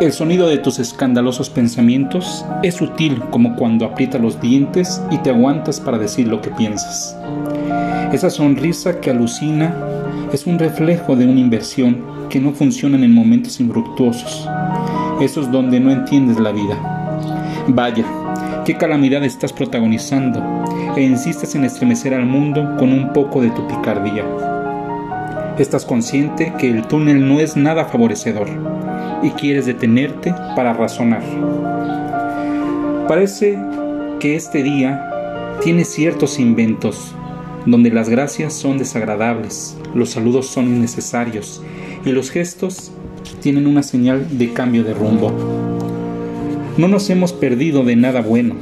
El sonido de tus escandalosos pensamientos es sutil como cuando aprietas los dientes y te aguantas para decir lo que piensas. Esa sonrisa que alucina es un reflejo de una inversión que no funciona en momentos infructuosos, esos donde no entiendes la vida. Vaya, qué calamidad estás protagonizando e insistes en estremecer al mundo con un poco de tu picardía. Estás consciente que el túnel no es nada favorecedor y quieres detenerte para razonar. Parece que este día tiene ciertos inventos donde las gracias son desagradables, los saludos son innecesarios y los gestos tienen una señal de cambio de rumbo. No nos hemos perdido de nada bueno,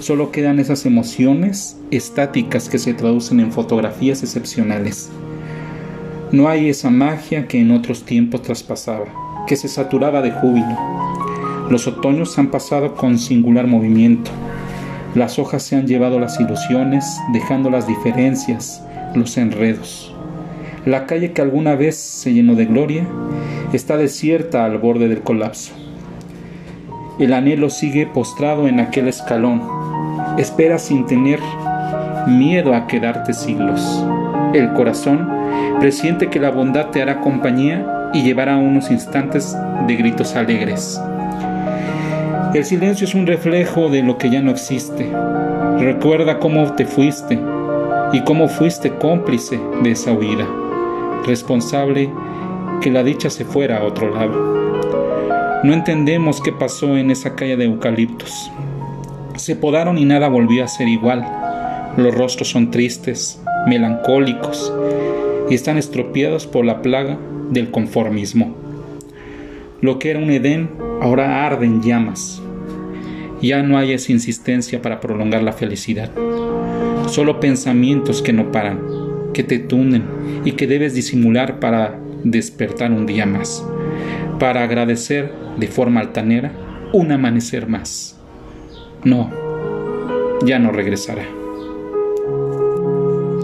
solo quedan esas emociones estáticas que se traducen en fotografías excepcionales. No hay esa magia que en otros tiempos traspasaba que se saturaba de júbilo. Los otoños han pasado con singular movimiento. Las hojas se han llevado las ilusiones, dejando las diferencias, los enredos. La calle que alguna vez se llenó de gloria está desierta al borde del colapso. El anhelo sigue postrado en aquel escalón. Espera sin tener miedo a quedarte siglos. El corazón presiente que la bondad te hará compañía y llevará unos instantes de gritos alegres. El silencio es un reflejo de lo que ya no existe. Recuerda cómo te fuiste y cómo fuiste cómplice de esa huida, responsable que la dicha se fuera a otro lado. No entendemos qué pasó en esa calle de eucaliptos. Se podaron y nada volvió a ser igual. Los rostros son tristes, melancólicos y están estropeados por la plaga del conformismo. Lo que era un Edén ahora arde en llamas. Ya no hay esa insistencia para prolongar la felicidad. Solo pensamientos que no paran, que te tunden y que debes disimular para despertar un día más, para agradecer de forma altanera un amanecer más. No, ya no regresará.